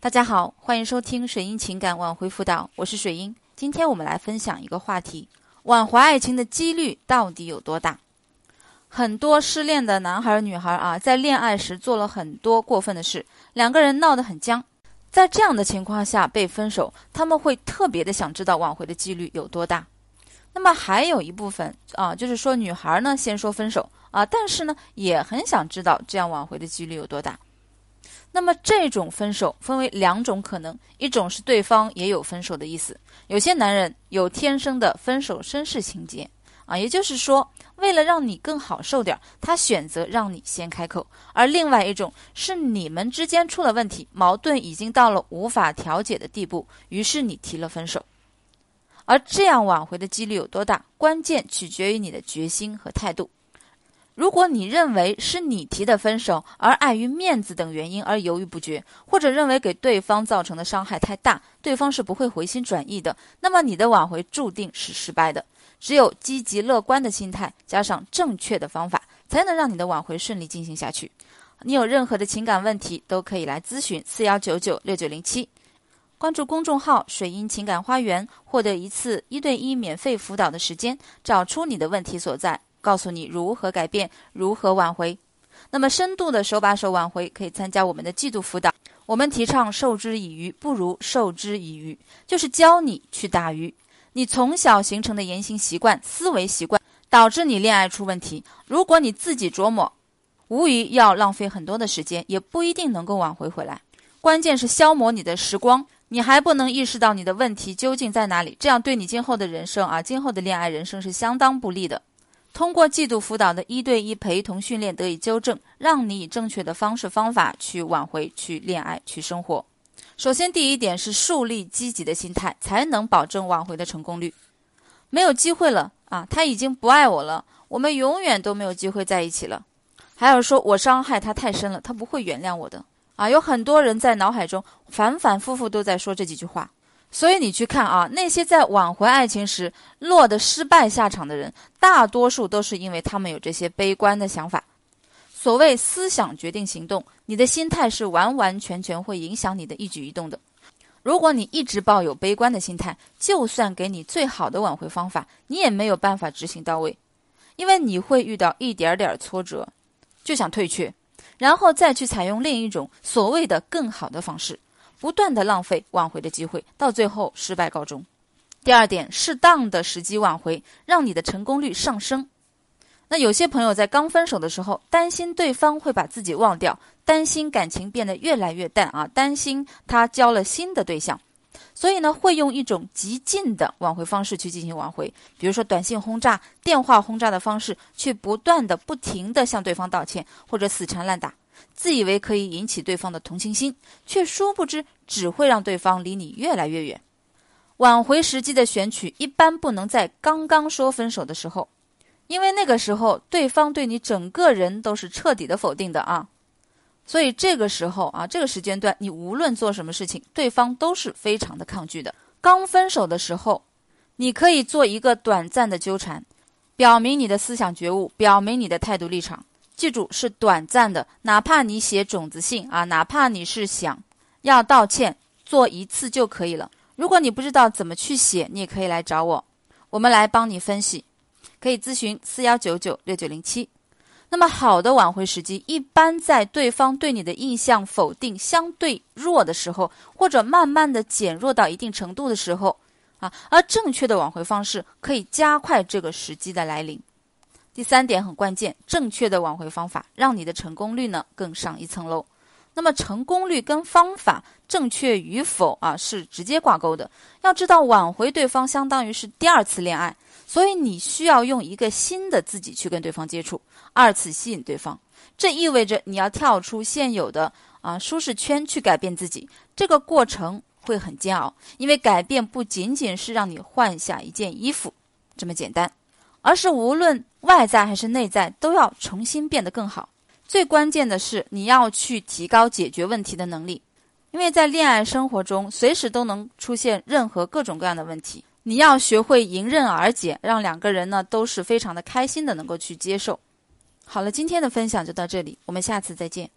大家好，欢迎收听水英情感挽回辅导，我是水英。今天我们来分享一个话题：挽回爱情的几率到底有多大？很多失恋的男孩女孩啊，在恋爱时做了很多过分的事，两个人闹得很僵。在这样的情况下被分手，他们会特别的想知道挽回的几率有多大。那么还有一部分啊，就是说女孩呢先说分手啊，但是呢也很想知道这样挽回的几率有多大。那么这种分手分为两种可能，一种是对方也有分手的意思，有些男人有天生的分手绅士情节啊，也就是说，为了让你更好受点，他选择让你先开口；而另外一种是你们之间出了问题，矛盾已经到了无法调解的地步，于是你提了分手。而这样挽回的几率有多大，关键取决于你的决心和态度。如果你认为是你提的分手，而碍于面子等原因而犹豫不决，或者认为给对方造成的伤害太大，对方是不会回心转意的，那么你的挽回注定是失败的。只有积极乐观的心态，加上正确的方法，才能让你的挽回顺利进行下去。你有任何的情感问题，都可以来咨询四幺九九六九零七，关注公众号“水音情感花园”，获得一次一对一免费辅导的时间，找出你的问题所在。告诉你如何改变，如何挽回。那么深度的手把手挽回，可以参加我们的季度辅导。我们提倡授之以鱼，不如授之以渔，就是教你去打鱼。你从小形成的言行习惯、思维习惯，导致你恋爱出问题。如果你自己琢磨，无疑要浪费很多的时间，也不一定能够挽回回来。关键是消磨你的时光，你还不能意识到你的问题究竟在哪里，这样对你今后的人生啊，今后的恋爱人生是相当不利的。通过季度辅导的一对一陪同训练得以纠正，让你以正确的方式方法去挽回、去恋爱、去生活。首先，第一点是树立积极的心态，才能保证挽回的成功率。没有机会了啊，他已经不爱我了，我们永远都没有机会在一起了。还有说我伤害他太深了，他不会原谅我的啊。有很多人在脑海中反反复复都在说这几句话。所以你去看啊，那些在挽回爱情时落得失败下场的人，大多数都是因为他们有这些悲观的想法。所谓思想决定行动，你的心态是完完全全会影响你的一举一动的。如果你一直抱有悲观的心态，就算给你最好的挽回方法，你也没有办法执行到位，因为你会遇到一点点挫折，就想退却，然后再去采用另一种所谓的更好的方式。不断的浪费挽回的机会，到最后失败告终。第二点，适当的时机挽回，让你的成功率上升。那有些朋友在刚分手的时候，担心对方会把自己忘掉，担心感情变得越来越淡啊，担心他交了新的对象，所以呢，会用一种极尽的挽回方式去进行挽回，比如说短信轰炸、电话轰炸的方式，去不断的、不停的向对方道歉，或者死缠烂打。自以为可以引起对方的同情心，却殊不知只会让对方离你越来越远。挽回时机的选取一般不能在刚刚说分手的时候，因为那个时候对方对你整个人都是彻底的否定的啊。所以这个时候啊，这个时间段你无论做什么事情，对方都是非常的抗拒的。刚分手的时候，你可以做一个短暂的纠缠，表明你的思想觉悟，表明你的态度立场。记住是短暂的，哪怕你写种子信啊，哪怕你是想要道歉，做一次就可以了。如果你不知道怎么去写，你也可以来找我，我们来帮你分析，可以咨询四幺九九六九零七。那么好的挽回时机，一般在对方对你的印象否定相对弱的时候，或者慢慢的减弱到一定程度的时候啊，而正确的挽回方式可以加快这个时机的来临。第三点很关键，正确的挽回方法让你的成功率呢更上一层楼。那么成功率跟方法正确与否啊是直接挂钩的。要知道挽回对方相当于是第二次恋爱，所以你需要用一个新的自己去跟对方接触，二次吸引对方。这意味着你要跳出现有的啊舒适圈去改变自己，这个过程会很煎熬，因为改变不仅仅是让你换下一件衣服这么简单。而是无论外在还是内在都要重新变得更好。最关键的是你要去提高解决问题的能力，因为在恋爱生活中随时都能出现任何各种各样的问题。你要学会迎刃而解，让两个人呢都是非常的开心的能够去接受。好了，今天的分享就到这里，我们下次再见。